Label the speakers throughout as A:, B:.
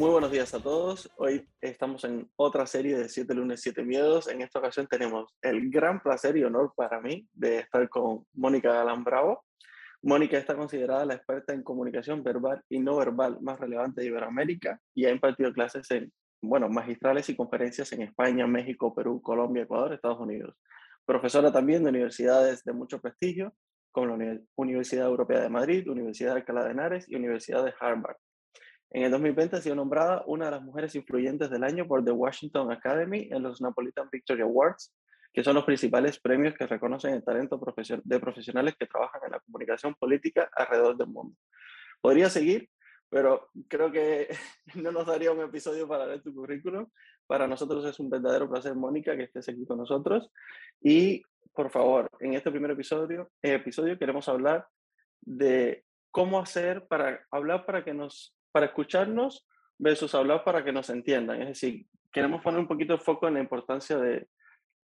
A: Muy buenos días a todos. Hoy estamos en otra serie de 7 lunes, 7 miedos. En esta ocasión tenemos el gran placer y honor para mí de estar con Mónica Galán Bravo. Mónica está considerada la experta en comunicación verbal y no verbal más relevante de Iberoamérica y ha impartido clases en, bueno, magistrales y conferencias en España, México, Perú, Colombia, Ecuador, Estados Unidos. Profesora también de universidades de mucho prestigio, como la Universidad Europea de Madrid, Universidad de Alcalá de Henares y Universidad de Harvard. En el 2020 ha sido nombrada una de las mujeres influyentes del año por The Washington Academy en los Napolitan Victory Awards, que son los principales premios que reconocen el talento de profesionales que trabajan en la comunicación política alrededor del mundo. Podría seguir, pero creo que no nos daría un episodio para leer tu currículum. Para nosotros es un verdadero placer, Mónica, que estés aquí con nosotros. Y, por favor, en este primer episodio, episodio queremos hablar de cómo hacer para hablar para que nos para escucharnos versus hablar para que nos entiendan. Es decir, queremos poner un poquito de foco en la importancia de,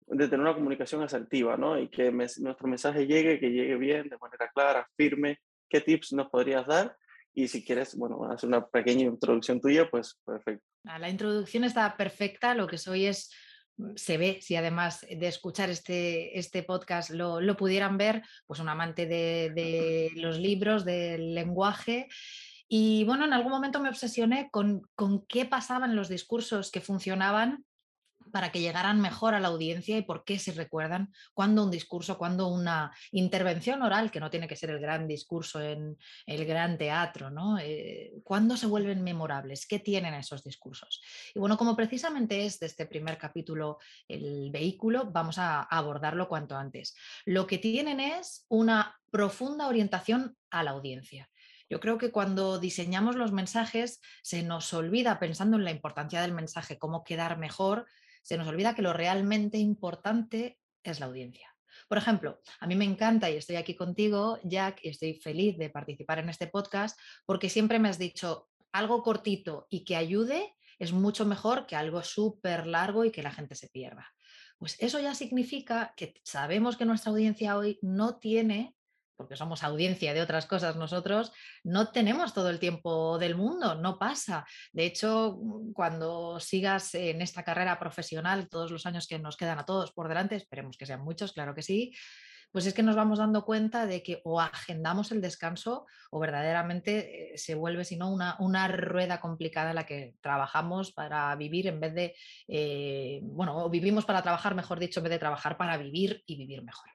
A: de tener una comunicación asertiva, ¿no? Y que nuestro mensaje llegue, que llegue bien, de manera clara, firme. ¿Qué tips nos podrías dar? Y si quieres, bueno, hacer una pequeña introducción tuya, pues perfecto.
B: La introducción está perfecta, lo que soy es mm, se ve, si además de escuchar este, este podcast lo, lo pudieran ver, pues un amante de, de los libros, del lenguaje y bueno, en algún momento me obsesioné con, con qué pasaban los discursos que funcionaban para que llegaran mejor a la audiencia y por qué se recuerdan cuando un discurso, cuando una intervención oral, que no tiene que ser el gran discurso en el gran teatro, ¿no? Eh, ¿Cuándo se vuelven memorables? ¿Qué tienen esos discursos? Y bueno, como precisamente es de este primer capítulo el vehículo, vamos a abordarlo cuanto antes. Lo que tienen es una profunda orientación a la audiencia. Yo creo que cuando diseñamos los mensajes se nos olvida, pensando en la importancia del mensaje, cómo quedar mejor, se nos olvida que lo realmente importante es la audiencia. Por ejemplo, a mí me encanta y estoy aquí contigo, Jack, y estoy feliz de participar en este podcast porque siempre me has dicho algo cortito y que ayude es mucho mejor que algo súper largo y que la gente se pierda. Pues eso ya significa que sabemos que nuestra audiencia hoy no tiene porque somos audiencia de otras cosas nosotros, no tenemos todo el tiempo del mundo, no pasa. De hecho, mm, cuando sigas en esta carrera profesional, todos los años que nos quedan a todos por delante, esperemos que sean muchos, claro que sí, pues es que nos vamos dando cuenta de que o agendamos el descanso o verdaderamente eh, se vuelve, si una, una, rueda complicada en la que trabajamos para vivir en vez de, eh, bueno, o vivimos para trabajar, mejor dicho, en vez de trabajar para vivir y vivir mejor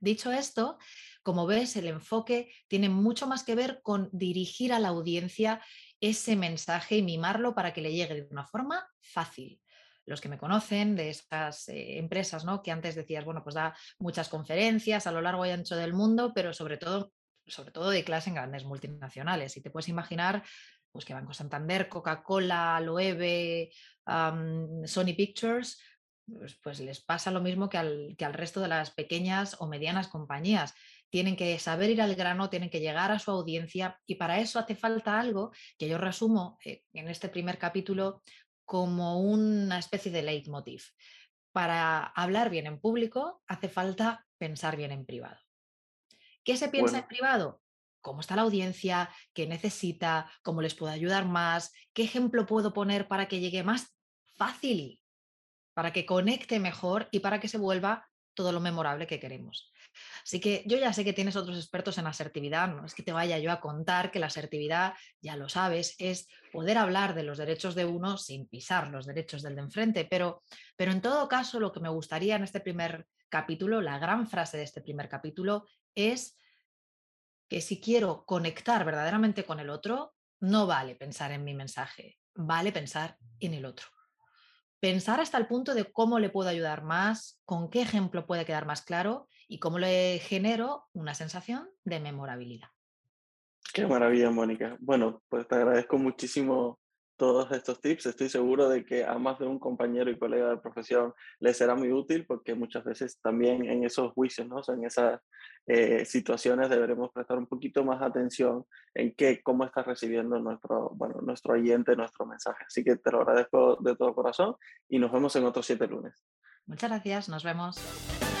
B: dicho esto, como ves, el enfoque tiene mucho más que ver con dirigir a la audiencia ese mensaje y mimarlo para que le llegue de una forma fácil. Los que me conocen de estas eh, empresas, ¿no? Que antes decías, bueno, pues da muchas conferencias a lo largo y ancho del mundo, pero sobre todo, sobre todo de clase en grandes multinacionales. Y te puedes imaginar pues que Banco Santander, Coca-Cola, Loewe, Sony Pictures, pues, pues, les pasa lo mismo que al, que al resto de las pequeñas o medianas compañías. Tienen que saber ir al grano, tienen que llegar a su audiencia y para eso hace falta algo que yo resumo eh, en este primer capítulo como una especie de leitmotiv. Para hablar bien en público hace falta pensar bien en privado. ¿Qué se piensa en privado? ¿Cómo está la audiencia? ¿Qué necesita? ¿Cómo les puedo ayudar más? ¿Qué ejemplo puedo poner para que llegue más fácil para que conecte mejor y para que se vuelva todo lo memorable que queremos. Así que yo ya sé que tienes otros expertos en asertividad, no es que te vaya yo a contar que la asertividad, ya lo sabes, es poder hablar de los derechos de uno sin pisar los derechos del de enfrente, pero, pero en todo caso lo que me gustaría en este primer capítulo, la gran frase de este primer capítulo es que si quiero conectar verdaderamente con el otro, no vale pensar en mi mensaje, vale pensar en el otro pensar hasta el punto de cómo le puedo ayudar más, con qué ejemplo puede quedar más claro y cómo le genero una sensación de memorabilidad.
A: Qué maravilla, Mónica. Bueno, pues te agradezco muchísimo todos estos tips. Estoy seguro de que a más de un compañero y colega de profesión les será muy útil porque muchas veces también en esos juicios, ¿no? en esas eh, situaciones deberemos prestar un poquito más atención en qué, cómo está recibiendo nuestro, bueno, nuestro oyente nuestro mensaje. Así que te lo agradezco de todo corazón y nos vemos en otros siete lunes.
B: Muchas gracias, nos vemos.